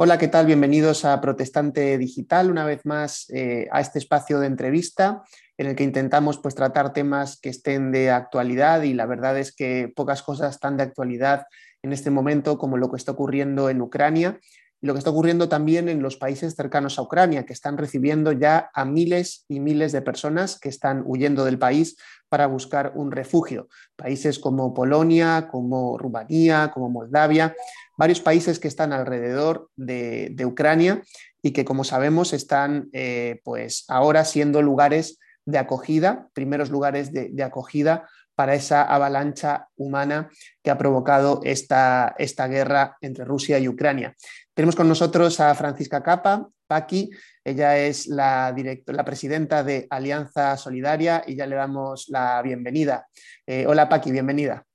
Hola, ¿qué tal? Bienvenidos a Protestante Digital, una vez más eh, a este espacio de entrevista en el que intentamos pues, tratar temas que estén de actualidad y la verdad es que pocas cosas están de actualidad en este momento como lo que está ocurriendo en Ucrania y lo que está ocurriendo también en los países cercanos a Ucrania, que están recibiendo ya a miles y miles de personas que están huyendo del país para buscar un refugio. Países como Polonia, como Rumanía, como Moldavia, varios países que están alrededor de, Ucrania y que, como sabemos, están eh, pues ahora siendo lugares de acogida, primeros lugares de, acogida para esa avalancha humana que ha provocado esta, esta, guerra entre Rusia y Ucrania. Tenemos con nosotros a Francisca Capa, Paqui, ella es la, la presidenta de Alianza Solidaria y ya le damos la bienvenida. Eh, hola Paqui, bienvenida.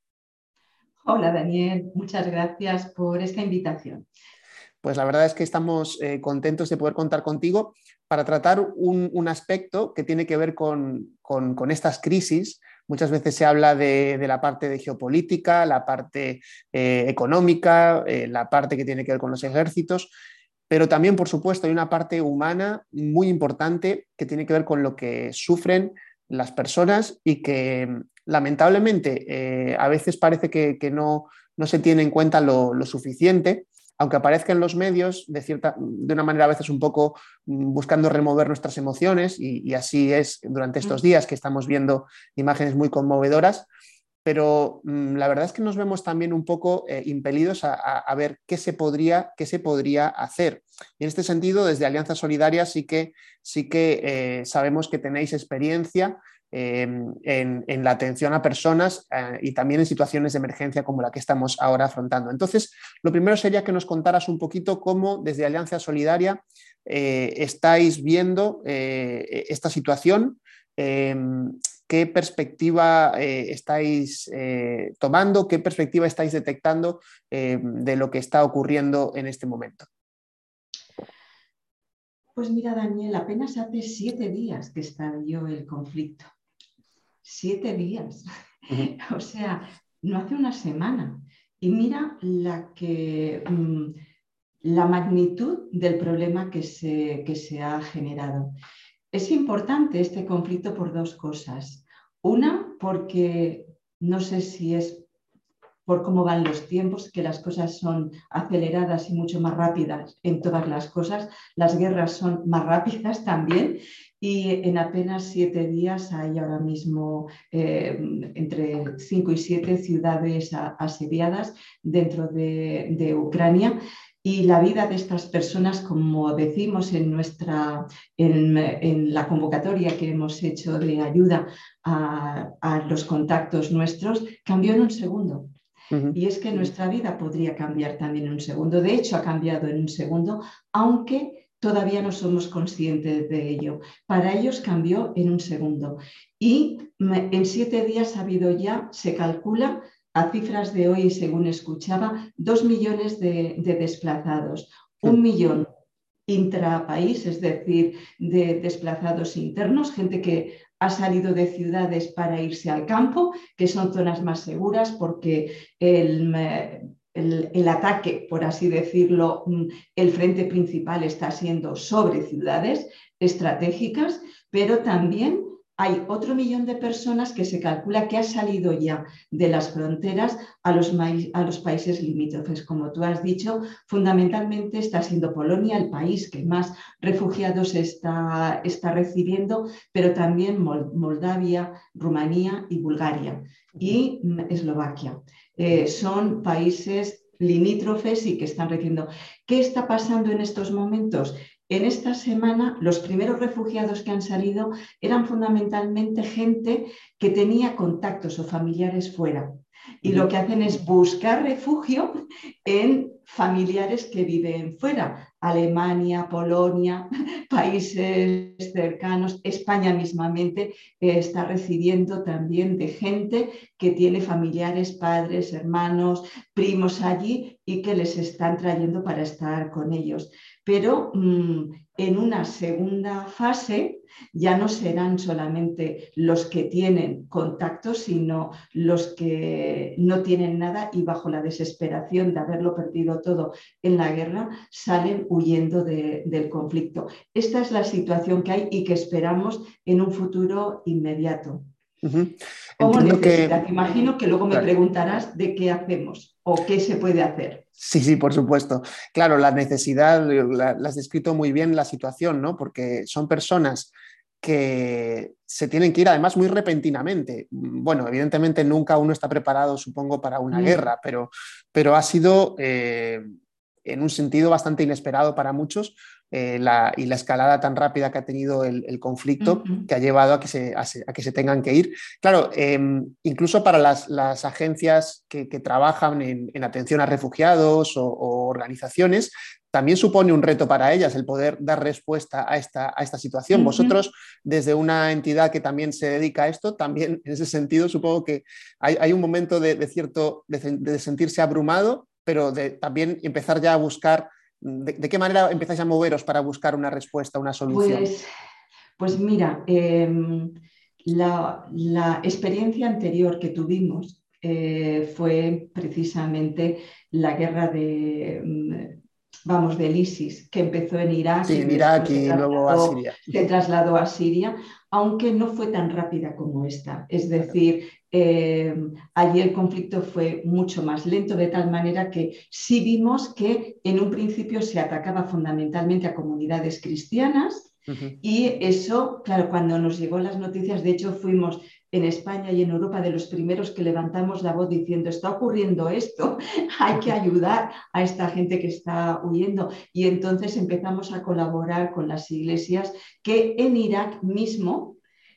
Hola Daniel, muchas gracias por esta invitación. Pues la verdad es que estamos eh, contentos de poder contar contigo para tratar un, aspecto que tiene que ver con, estas crisis. Muchas veces se habla de, la parte de geopolítica, la parte eh, económica, eh, la parte que tiene que ver con los ejércitos, pero también, por supuesto, hay una parte humana muy importante que tiene que ver con lo que sufren las personas y que lamentablemente eh, a veces parece que, no, se tiene en cuenta lo, suficiente, aunque aparezca en los medios de, cierta, de una manera a veces un poco mm, buscando remover nuestras emociones y, así es durante estos mm. días que estamos viendo imágenes muy conmovedoras, pero mm, la verdad es que nos vemos también un poco eh, impelidos a, ver qué se, podría, qué se podría hacer. Y en este sentido, desde Alianza Solidaria sí que, sí que eh, sabemos que tenéis experiencia Em, en, la atención a personas eh, y también en situaciones de emergencia como la que estamos ahora afrontando. Entonces, lo primero sería que nos contaras un poquito cómo desde Alianza Solidaria eh, estáis viendo eh, esta situación, em, qué perspectiva estáis tomando, qué perspectiva estáis detectando em, de lo que está ocurriendo en este momento. Pues mira, Daniel, apenas hace siete días que estalló el conflicto siete días. o sea, no hace una semana. Y mira la, que, mm, la magnitud del problema que se, que se ha generado. Es importante este conflicto por dos cosas. Una, porque no sé si es por cómo van los tiempos, que las cosas son aceleradas y mucho más rápidas en todas las cosas. Las guerras son más rápidas también y en apenas siete días hay ahora mismo eh, entre cinco y siete ciudades asediadas dentro de, Ucrania y la vida de estas personas, como decimos en, nuestra, en, la convocatoria que hemos hecho de ayuda a, a los contactos nuestros, cambió en un segundo. Y es que nuestra vida podría cambiar también en un segundo. De hecho, ha cambiado en un segundo, aunque todavía no somos conscientes de ello. Para ellos cambió en un segundo. Y en siete días ha habido ya, se calcula, a cifras de hoy, según escuchaba, dos millones de, de desplazados. Un millón intrapaís, es decir, de desplazados internos, gente que ha salido de ciudades para irse al campo, que son zonas más seguras porque el, el, ataque, por así decirlo, mm, el frente principal está siendo sobre ciudades estratégicas, pero también hay otro millón de personas que se calcula que ha salido ya de las fronteras a los, a los, países limítrofes. Como tú has dicho, fundamentalmente está siendo Polonia el país que más refugiados está, está recibiendo, pero también Moldavia, Rumanía y Bulgaria y Eslovaquia. Eh, son países limítrofes y que están recibiendo. ¿Qué está pasando en estos momentos? En esta semana, los primeros refugiados que han salido eran fundamentalmente gente que tenía contactos o familiares fuera. Y lo que hacen es buscar refugio en familiares que viven fuera. Alemania, Polonia, países cercanos, España mismamente está recibiendo también de gente que tiene familiares, padres, hermanos, primos allí y que les están trayendo para estar con ellos pero mm, en una segunda fase ya no serán solamente los que tienen contacto, sino los que no tienen nada y bajo la desesperación de haberlo perdido todo en la guerra, salen huyendo del conflicto. Esta es la situación que hay y que esperamos en un futuro inmediato. Imagino que luego me preguntarás de qué hacemos o qué se puede hacer. Sí, sí, por supuesto. Claro, la necesidad, la, has descrito muy bien la situación, ¿no? Porque son personas que se tienen que ir además muy repentinamente. Bueno, evidentemente nunca uno está preparado, supongo, para una mm. guerra, pero, pero ha sido eh, en un sentido bastante inesperado para muchos eh, y la escalada tan rápida que ha tenido el, conflicto que ha llevado a que se, a, que se tengan que ir. Claro, em, incluso para las, agencias que, trabajan en, atención a refugiados o, organizaciones, también supone un reto para ellas el poder dar respuesta a esta, a esta situación. Vosotros, desde una entidad que también se dedica a esto, también en ese sentido supongo que hay, un momento de, cierto, de, sentirse abrumado, pero de también empezar ya a buscar ¿De, qué manera empezáis a moveros para buscar una respuesta, una solución? Pues, pues mira, em, la, experiencia anterior que tuvimos eh, fue precisamente la guerra de, mm, vamos, del ISIS, que empezó en Irak. Sí, en Irak y luego a Siria. Se trasladó a Siria, aunque no fue tan rápida como esta. Es decir, eh, allí el conflicto fue mucho más lento, de tal manera que sí vimos que en un principio se atacaba fundamentalmente a comunidades cristianas. Y eso, claro, cuando nos llegó las noticias, de hecho fuimos en España y en Europa de los primeros que levantamos la voz diciendo, está ocurriendo esto, hay que ayudar a esta gente que está huyendo. Y entonces empezamos a colaborar con las iglesias que en Irak mismo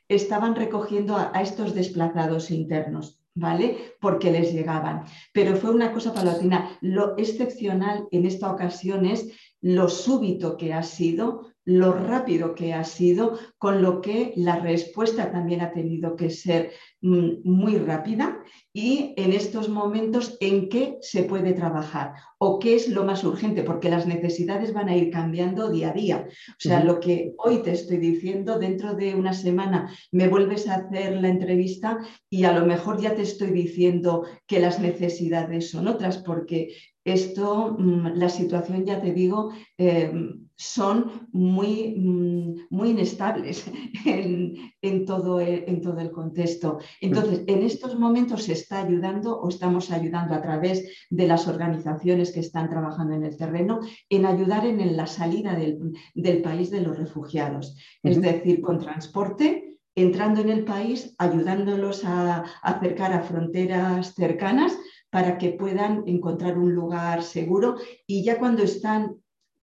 estaban recogiendo a, estos desplazados internos. ¿Vale? Porque les llegaban. Pero fue una cosa palatina. Lo excepcional en esta ocasión es lo súbito que ha sido, lo rápido que ha sido, con lo que la respuesta también ha tenido que ser mm, muy rápida y en estos momentos en qué se puede trabajar o qué es lo más urgente, porque las necesidades van a ir cambiando día a día. O sea, lo que hoy te estoy diciendo, dentro de una semana me vuelves a hacer la entrevista y a lo mejor ya te estoy diciendo que las necesidades son otras, porque esto, mm, la situación, ya te digo, eh, son muy, mm, muy inestables en, todo el, en, todo el, contexto. Entonces, en estos momentos se está ayudando o estamos ayudando a través de las organizaciones que están trabajando en el terreno en ayudar en la salida del, país de los refugiados, es decir, con transporte entrando en el país, ayudándolos a acercar a fronteras cercanas para que puedan encontrar un lugar seguro y ya cuando están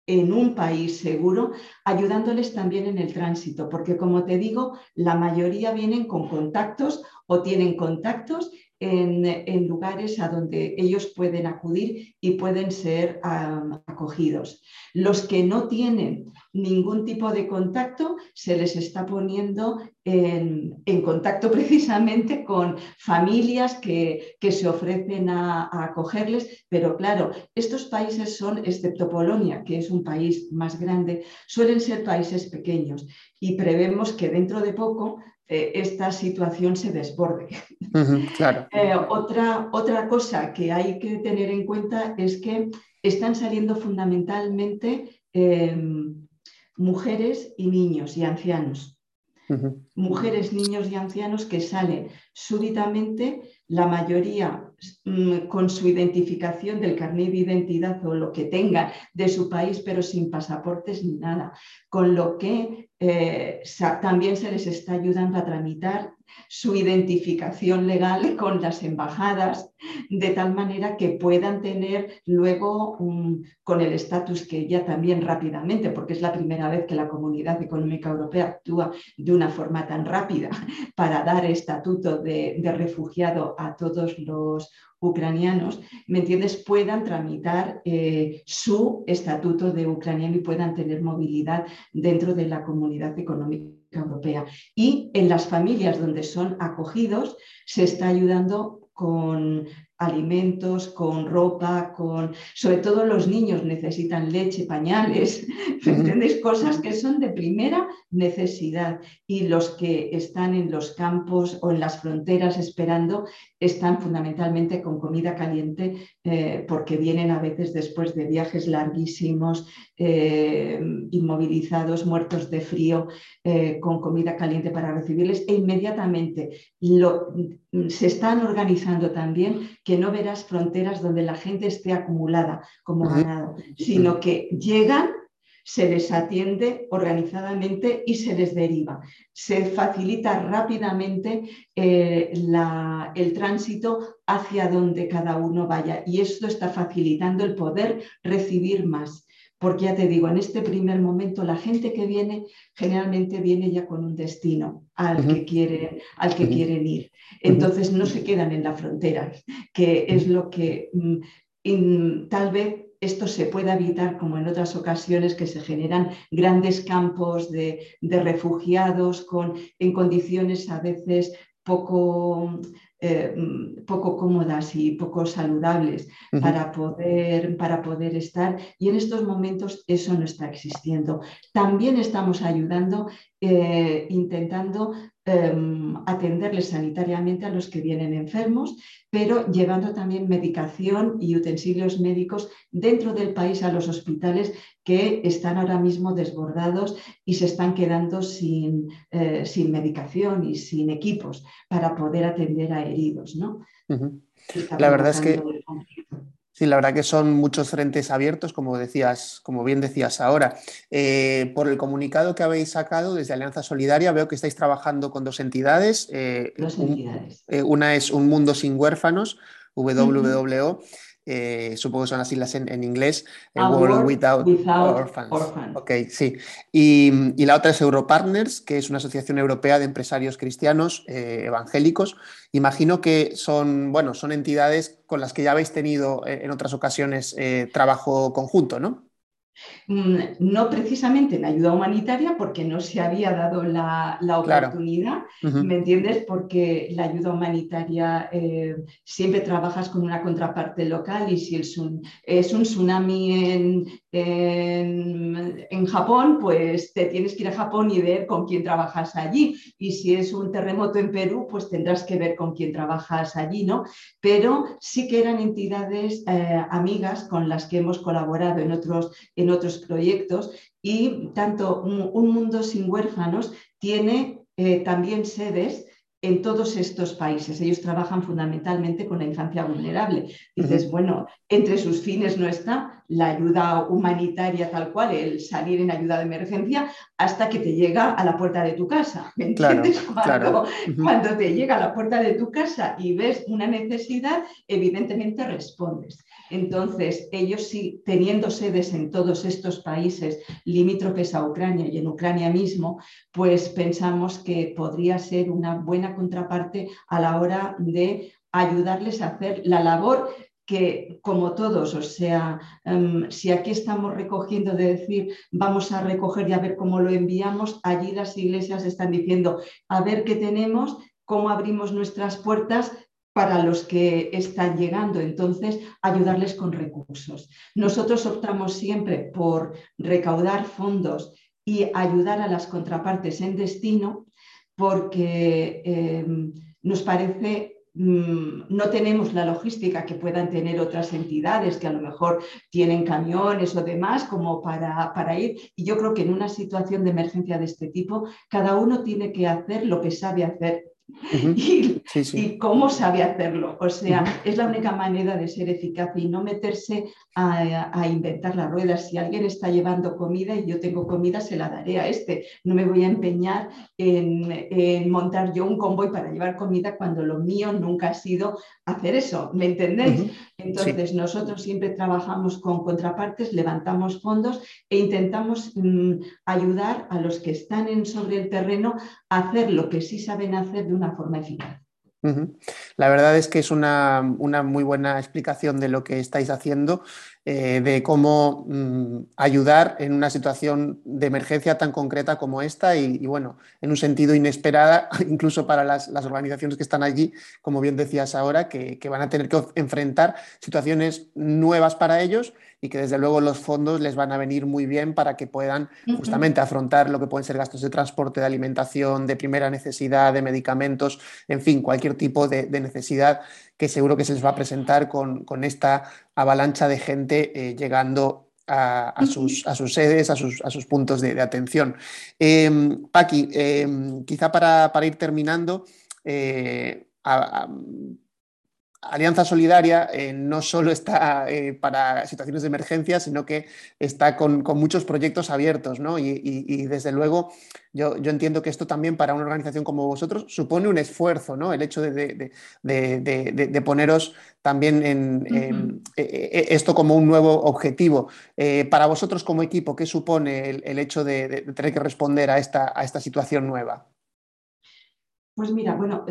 en un país seguro, ayudándoles también en el tránsito, porque como te digo, la mayoría vienen con contactos o tienen contactos en, lugares a donde ellos pueden acudir y pueden ser acogidos. Los que no tienen ningún tipo de contacto, se les está poniendo en, contacto precisamente con familias que, se ofrecen a, acogerles, pero claro, estos países son, excepto Polonia, que es un país más grande, suelen ser países pequeños y prevemos que dentro de poco eh, esta situación se desborde. claro. Eh, otra, otra cosa que hay que tener en cuenta es que están saliendo fundamentalmente em, mujeres y niños y ancianos. Mujeres, niños y ancianos que salen súbitamente, la mayoría mm, con su identificación del carnet de identidad o lo que tengan de su país, pero sin pasaportes ni nada. Con lo que eh, también se les está ayudando a tramitar su identificación legal con las embajadas, de tal manera que puedan tener luego con el estatus que ya también rápidamente, porque es la primera vez que la Comunidad Económica Europea actúa de una forma tan rápida para dar estatuto de, refugiado a todos los ucranianos, ¿me entiendes?, puedan tramitar eh, su estatuto de ucraniano y puedan tener movilidad dentro de la Comunidad Económica Europea. Y en las familias donde son acogidos se está ayudando con alimentos, con ropa, con... Sobre todo los niños necesitan leche, pañales, ¿entendéis? Cosas que son de primera necesidad y los que están en los campos o en las fronteras esperando están fundamentalmente con comida caliente eh, porque vienen a veces después de viajes larguísimos, eh, inmovilizados, muertos de frío, eh, con comida caliente para recibirles e inmediatamente se están organizando también que no verás fronteras donde la gente esté acumulada como ganado, sino que llegan se les atiende organizadamente y se les deriva. Se facilita rápidamente eh, el tránsito hacia donde cada uno vaya y esto está facilitando el poder recibir más. Porque ya te digo, en este primer momento la gente que viene generalmente viene ya con un destino al que, quiere, al que quieren ir. Entonces no se quedan en la frontera, que es lo que mm, tal vez esto se pueda evitar, como en otras ocasiones, que se generan grandes campos de, refugiados con, en condiciones a veces poco, eh, poco cómodas y poco saludables para, poder, para poder estar. Y en estos momentos eso no está existiendo. También estamos ayudando, eh, intentando atenderles sanitariamente a los que vienen enfermos, pero llevando también medicación y utensilios médicos dentro del país a los hospitales que están ahora mismo desbordados y se están quedando sin, eh, sin medicación y sin equipos para poder atender a heridos. ¿no? La verdad es que Sí, la verdad que son muchos frentes abiertos, como decías, como bien decías ahora. Eh, por el comunicado que habéis sacado desde Alianza Solidaria, veo que estáis trabajando con dos entidades. Eh, dos entidades. Eh, una es Un Mundo Sin Huérfanos, WWO, eh, supongo que son las siglas en, inglés, World, Without, Orphans. Ok, sí. Y, la otra es Europartners, que es una asociación europea de empresarios cristianos eh, evangélicos. Imagino que son, bueno, son entidades con las que ya habéis tenido eh, en otras ocasiones trabajo conjunto, ¿no? Mm, no precisamente en ayuda humanitaria porque no se había dado la, oportunidad, ¿me entiendes? Porque la ayuda humanitaria eh, siempre trabajas con una contraparte local y si es un, es un tsunami en, en, Japón, pues te tienes que ir a Japón y ver con quién trabajas allí. Y si es un terremoto en Perú, pues tendrás que ver con quién trabajas allí, ¿no? Pero sí que eran entidades eh, amigas con las que hemos colaborado en otros en otros proyectos y tanto Un, Mundo Sin Huérfanos tiene eh, también sedes en todos estos países. Ellos trabajan fundamentalmente con la infancia vulnerable. Dices, bueno, entre sus fines no está la ayuda humanitaria tal cual, el salir en ayuda de emergencia, hasta que te llega a la puerta de tu casa. ¿Me entiendes? cuando, cuando te llega a la puerta de tu casa y ves una necesidad, evidentemente respondes. Entonces, ellos sí, teniendo sedes en todos estos países limítrofes a Ucrania y en Ucrania mismo, pues pensamos que podría ser una buena contraparte a la hora de ayudarles a hacer la labor que como todos, o sea, em, si aquí estamos recogiendo de decir vamos a recoger y a ver cómo lo enviamos, allí las iglesias están diciendo a ver qué tenemos, cómo abrimos nuestras puertas para los que están llegando, entonces ayudarles con recursos. Nosotros optamos siempre por recaudar fondos y ayudar a las contrapartes en destino porque em, nos parece no tenemos la logística que puedan tener otras entidades que a lo mejor tienen camiones o demás como para, para, ir. Y yo creo que en una situación de emergencia de este tipo, cada uno tiene que hacer lo que sabe hacer y, cómo sabe hacerlo. O sea, es la única manera de ser eficaz y no meterse a, inventar la rueda. Si alguien está llevando comida y yo tengo comida, se la daré a este. No me voy a empeñar en, montar yo un convoy para llevar comida cuando lo mío nunca ha sido hacer eso. ¿Me entendéis? Entonces, nosotros siempre trabajamos con contrapartes, levantamos fondos e intentamos mm, ayudar a los que están en, sobre el terreno hacer lo que sí saben hacer de una forma eficaz. La verdad es que es una, muy buena explicación de lo que estáis haciendo, eh, de cómo mm, ayudar en una situación de emergencia tan concreta como esta y, bueno, en un sentido inesperada, incluso para las, organizaciones que están allí, como bien decías ahora, que, que van a tener que enfrentar situaciones nuevas para ellos y que desde luego los fondos les van a venir muy bien para que puedan justamente afrontar lo que pueden ser gastos de transporte, de alimentación, de primera necesidad, de medicamentos, en fin, cualquier tipo de, necesidad que seguro que se les va a presentar con, esta avalancha de gente eh, llegando a, sus, a, sus, sedes, a sus, a sus puntos de, atención. Eh, Paqui, em, quizá para, ir terminando, eh, Alianza Solidaria eh, no solo está eh, para situaciones de emergencia, sino que está con, muchos proyectos abiertos, ¿no? Y, desde luego yo, entiendo que esto también para una organización como vosotros supone un esfuerzo, ¿no? El hecho de, poneros también en, e, e, esto como un nuevo objetivo. Eh, para vosotros como equipo, ¿qué supone el, hecho de, tener que responder a esta, a esta situación nueva? Pues mira, bueno,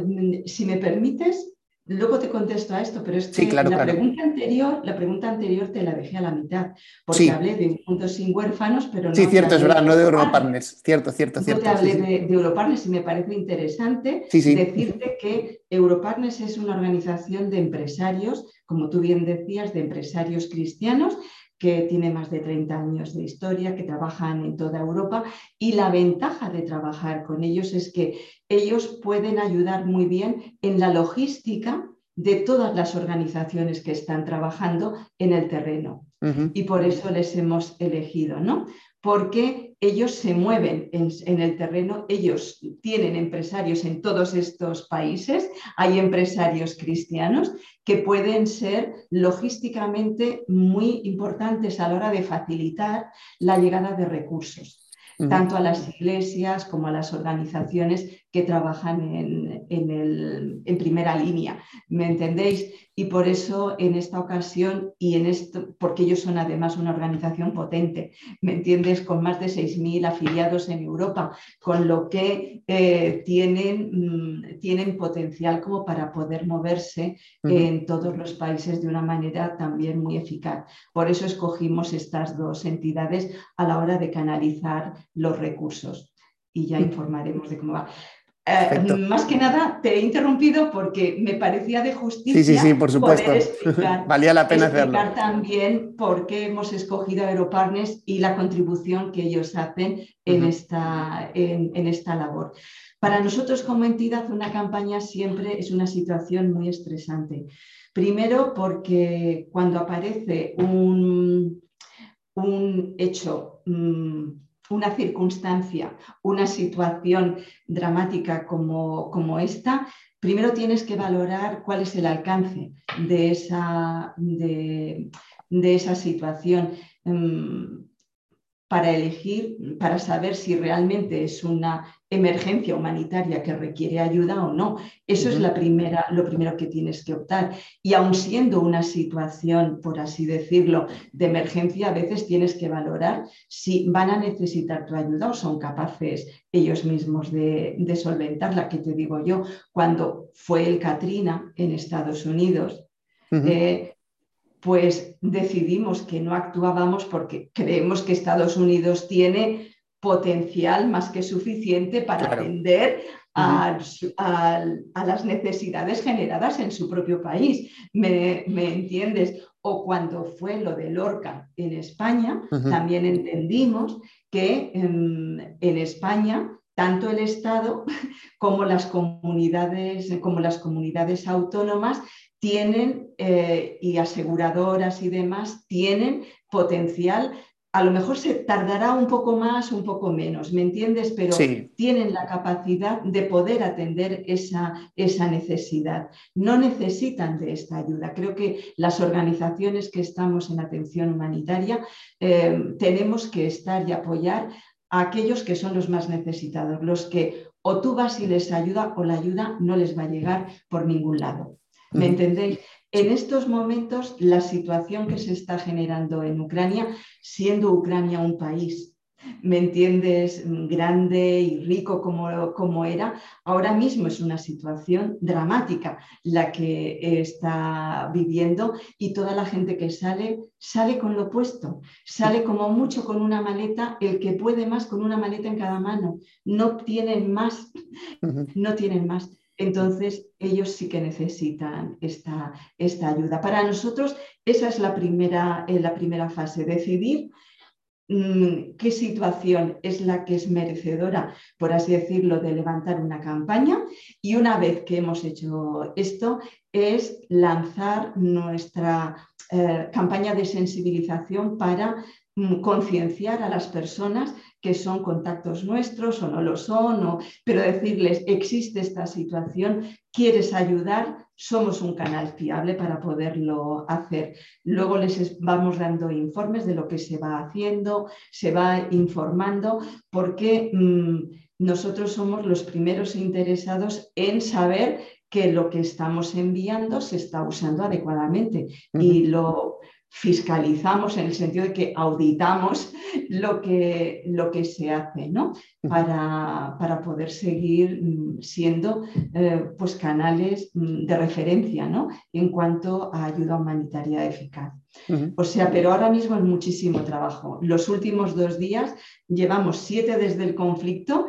si me permites, Luego te contesto a esto, pero es que la, Pregunta anterior, la pregunta anterior te la dejé a la mitad, porque hablé de un punto sin huérfanos, pero no. Sí, cierto, es verdad, no de Europartners. Cierto, cierto, cierto. te hablé de, de, Europartners y me parece interesante decirte que Europartners es una organización de empresarios, como tú bien decías, de empresarios cristianos que tiene más de 30 años de historia, que trabajan en toda Europa y la ventaja de trabajar con ellos es que ellos pueden ayudar muy bien en la logística de todas las organizaciones que están trabajando en el terreno. Y por eso les hemos elegido, ¿no? Porque ellos se mueven en, el terreno, ellos tienen empresarios en todos estos países, hay empresarios cristianos que pueden ser logísticamente muy importantes a la hora de facilitar la llegada de recursos tanto a las iglesias como a las organizaciones que trabajan en, en, primera línea. ¿Me entendéis? Y por eso en esta ocasión y en esto, porque ellos son además una organización potente, ¿me entiendes? Con más de 6.000 afiliados en Europa, con lo que eh, tienen, mm, tienen potencial como para poder moverse en todos los países de una manera también muy eficaz. Por eso escogimos estas dos entidades a la hora de canalizar los recursos y ya informaremos de cómo va. Eh, más que nada, te he interrumpido porque me parecía de justicia. Sí, sí, sí, por supuesto. Valía la pena explicar hacerlo. también por qué hemos escogido a Aeropartners y la contribución que ellos hacen en, esta, en, esta labor. Para nosotros como entidad, una campaña siempre es una situación muy estresante. Primero porque cuando aparece un, un hecho mm, una circunstancia, una situación dramática como, como, esta, primero tienes que valorar cuál es el alcance de esa, de, esa situación. Mm, para elegir, para saber si realmente es una emergencia humanitaria que requiere ayuda o no. Eso es la primera, lo primero que tienes que optar. Y aun siendo una situación, por así decirlo, de emergencia, a veces tienes que valorar si van a necesitar tu ayuda o son capaces ellos mismos de, solventarla. Que te digo yo, cuando fue el Katrina en Estados Unidos, pues decidimos que no actuábamos porque creemos que Estados Unidos tiene potencial más que suficiente para atender a, las necesidades generadas en su propio país. ¿Me, entiendes? O cuando fue lo de Lorca en España, también entendimos que en, en España tanto el Estado como las comunidades, como las comunidades autónomas tienen, eh, y aseguradoras y demás, tienen potencial. A lo mejor se tardará un poco más, un poco menos, ¿me entiendes? Pero tienen la capacidad de poder atender esa, esa necesidad. No necesitan de esta ayuda. Creo que las organizaciones que estamos en atención humanitaria eh, tenemos que estar y apoyar a aquellos que son los más necesitados, los que o tú vas y les ayuda o la ayuda no les va a llegar por ningún lado. ¿Me entendéis? En estos momentos, la situación que se está generando en Ucrania, siendo Ucrania un país ¿me entiendes? Grande y rico como, como, era, ahora mismo es una situación dramática la que está viviendo y toda la gente que sale, sale con lo opuesto, sale como mucho con una maleta, el que puede más con una maleta en cada mano, no tienen más, no tienen más. Entonces, ellos sí que necesitan esta, esta ayuda. Para nosotros, esa es la primera, eh, la primera fase, decidir Mm, qué situación es la que es merecedora, por así decirlo, de levantar una campaña. Y una vez que hemos hecho esto, es lanzar nuestra eh, campaña de sensibilización para concienciar a las personas que son contactos nuestros o no lo son, pero decirles, existe esta situación, quieres ayudar, somos un canal fiable para poderlo hacer. Luego les vamos dando informes de lo que se va haciendo, se va informando, porque mm, nosotros somos los primeros interesados en saber que lo que estamos enviando se está usando adecuadamente. Y lo, fiscalizamos en el sentido de que auditamos lo que, lo que se hace ¿no? para, para, poder seguir mm, siendo eh, pues canales mm, de referencia ¿no? en cuanto a ayuda humanitaria eficaz. O sea, pero ahora mismo es muchísimo trabajo. Los últimos dos días llevamos siete desde el conflicto.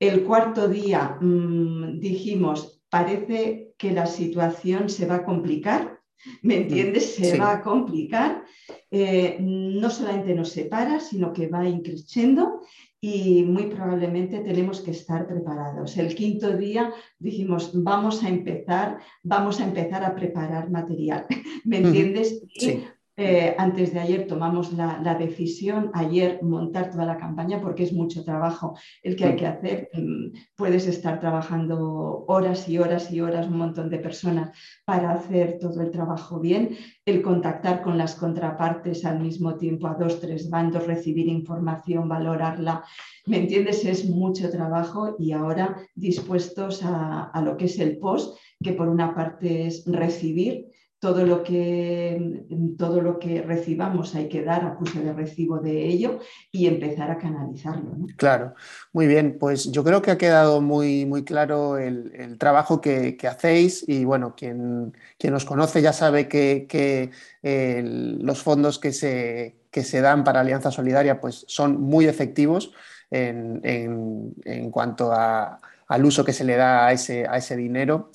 El cuarto día mm, dijimos, parece que la situación se va a complicar ¿Me entiendes? Se va a complicar. Eh, no solamente nos separa, sino que va increciendo y muy probablemente tenemos que estar preparados. El quinto día dijimos, vamos a empezar, vamos a empezar a preparar material. ¿Me entiendes? Sí. Eh, antes de ayer tomamos la, decisión, ayer montar toda la campaña porque es mucho trabajo el que hay que hacer. Mm, puedes estar trabajando horas y horas y horas, un montón de personas para hacer todo el trabajo bien. El contactar con las contrapartes al mismo tiempo a dos, tres bandos, recibir información, valorarla. ¿Me entiendes? Es mucho trabajo y ahora dispuestos a, a lo que es el post, que por una parte es recibir todo lo que, todo lo que recibamos hay que dar acuse de recibo de ello y empezar a canalizarlo. Claro, muy bien, pues yo creo que ha quedado muy, muy claro el, trabajo que, hacéis y bueno, quien, quien os conoce ya sabe que, los fondos que se, se dan para Alianza Solidaria pues son muy efectivos en, cuanto al uso que se le da a ese, a ese dinero,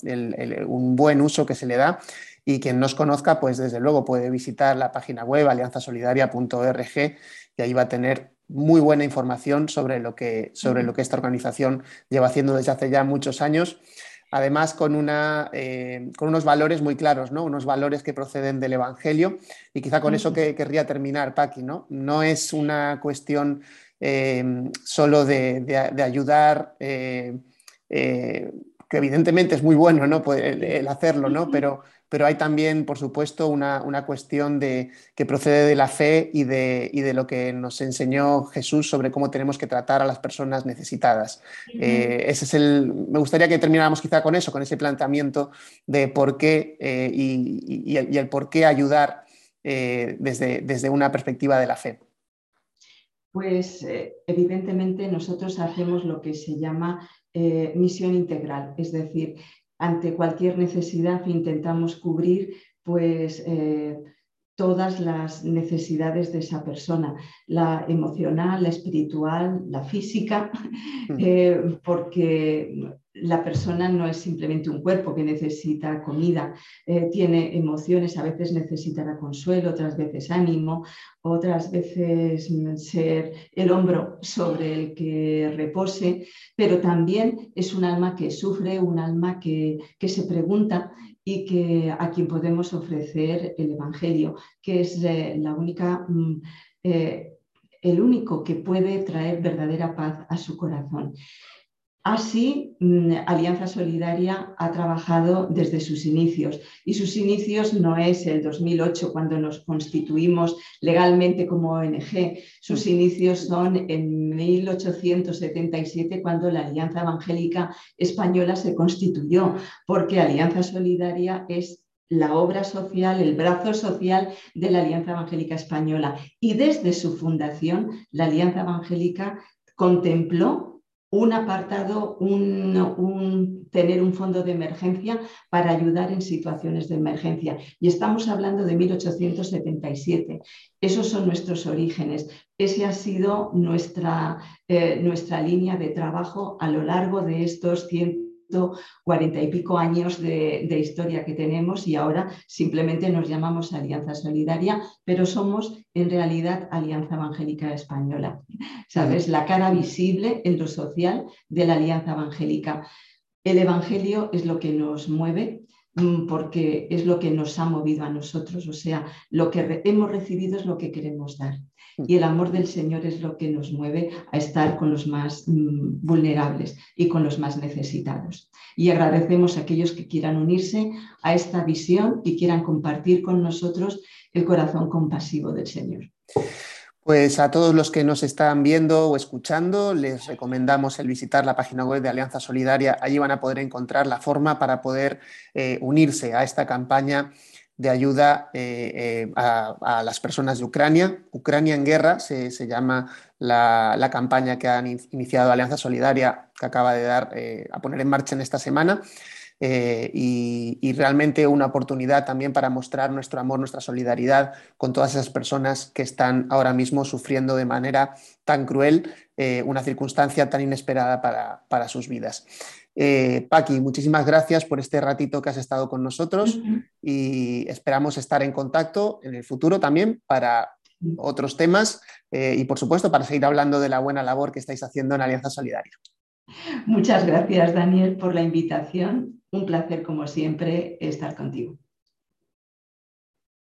un buen uso que se le da. Y quien nos conozca, pues desde luego puede visitar la página web alianzasolidaria.org y ahí va a tener muy buena información sobre lo que, sobre lo que esta organización lleva haciendo desde hace ya muchos años. Además, con, una, eh, con unos valores muy claros, ¿no? unos valores que proceden del Evangelio. Y quizá con eso que querría terminar, Paqui. ¿no? no es una cuestión eh, solo de, ayudar, eh, que evidentemente es muy bueno ¿no? el, hacerlo, ¿no? pero, pero hay también, por supuesto, una, cuestión de, que procede de la fe y de, de, lo que nos enseñó Jesús sobre cómo tenemos que tratar a las personas necesitadas. Eh, ese es el, me gustaría que termináramos quizá con eso, con ese planteamiento de por qué eh, y, el, por qué ayudar eh, desde, desde una perspectiva de la fe. Pues evidentemente nosotros hacemos lo que se llama misión integral, es decir, ante cualquier necesidad intentamos cubrir pues, eh, todas las necesidades de esa persona, la emocional, la espiritual, la física, mm. eh, porque la persona no es simplemente un cuerpo que necesita comida, eh, tiene emociones, a veces necesitará consuelo, otras veces ánimo, otras veces ser el hombro sobre el que repose, pero también es un alma que sufre, un alma que, se pregunta y que a quien podemos ofrecer el Evangelio, que es eh, la única... Mm, eh, el único que puede traer verdadera paz a su corazón. Así, mm, Alianza Solidaria ha trabajado desde sus inicios y sus inicios no es el 2008 cuando nos constituimos legalmente como ONG, sus mm. inicios son en 1877 cuando la Alianza Evangélica Española se constituyó, porque Alianza Solidaria es la obra social, el brazo social de la Alianza Evangélica Española. Y desde su fundación, la Alianza Evangélica contempló un apartado, tener un fondo de emergencia para ayudar en situaciones de emergencia. Y estamos hablando de 1877. Esos son nuestros orígenes. Esa ha sido nuestra, eh, nuestra línea de trabajo a lo largo de estos 100 cuarenta y pico años de, historia que tenemos y ahora simplemente nos llamamos Alianza Solidaria, pero somos en realidad Alianza Evangélica Española. ¿Sabes? La cara visible en lo social de la Alianza Evangélica. El Evangelio es lo que nos mueve, mm, porque es lo que nos ha movido a nosotros, o sea, lo que hemos recibido es lo que queremos dar. Y el amor del Señor es lo que nos mueve a estar con los más mm, vulnerables y con los más necesitados. Y agradecemos a aquellos que quieran unirse a esta visión y quieran compartir con nosotros el corazón compasivo del Señor. Pues a todos los que nos están viendo o escuchando, les recomendamos el visitar la página web de Alianza Solidaria. Allí van a poder encontrar la forma para poder eh, unirse a esta campaña de ayuda eh, eh, a, las personas de Ucrania. Ucrania en guerra se, llama la, campaña que han iniciado Alianza Solidaria, que acaba de dar eh, a poner en marcha en esta semana. y, y, realmente una oportunidad también para mostrar nuestro amor, nuestra solidaridad con todas esas personas que están ahora mismo sufriendo de manera tan cruel una circunstancia tan inesperada para, para sus vidas. Eh, Paqui, muchísimas gracias por este ratito que has estado con nosotros y esperamos estar en contacto en el futuro también para otros temas eh, y por supuesto para seguir hablando de la buena labor que estáis haciendo en Alianza Solidaria. Muchas gracias Daniel por la invitación. Un placer como siempre estar contigo.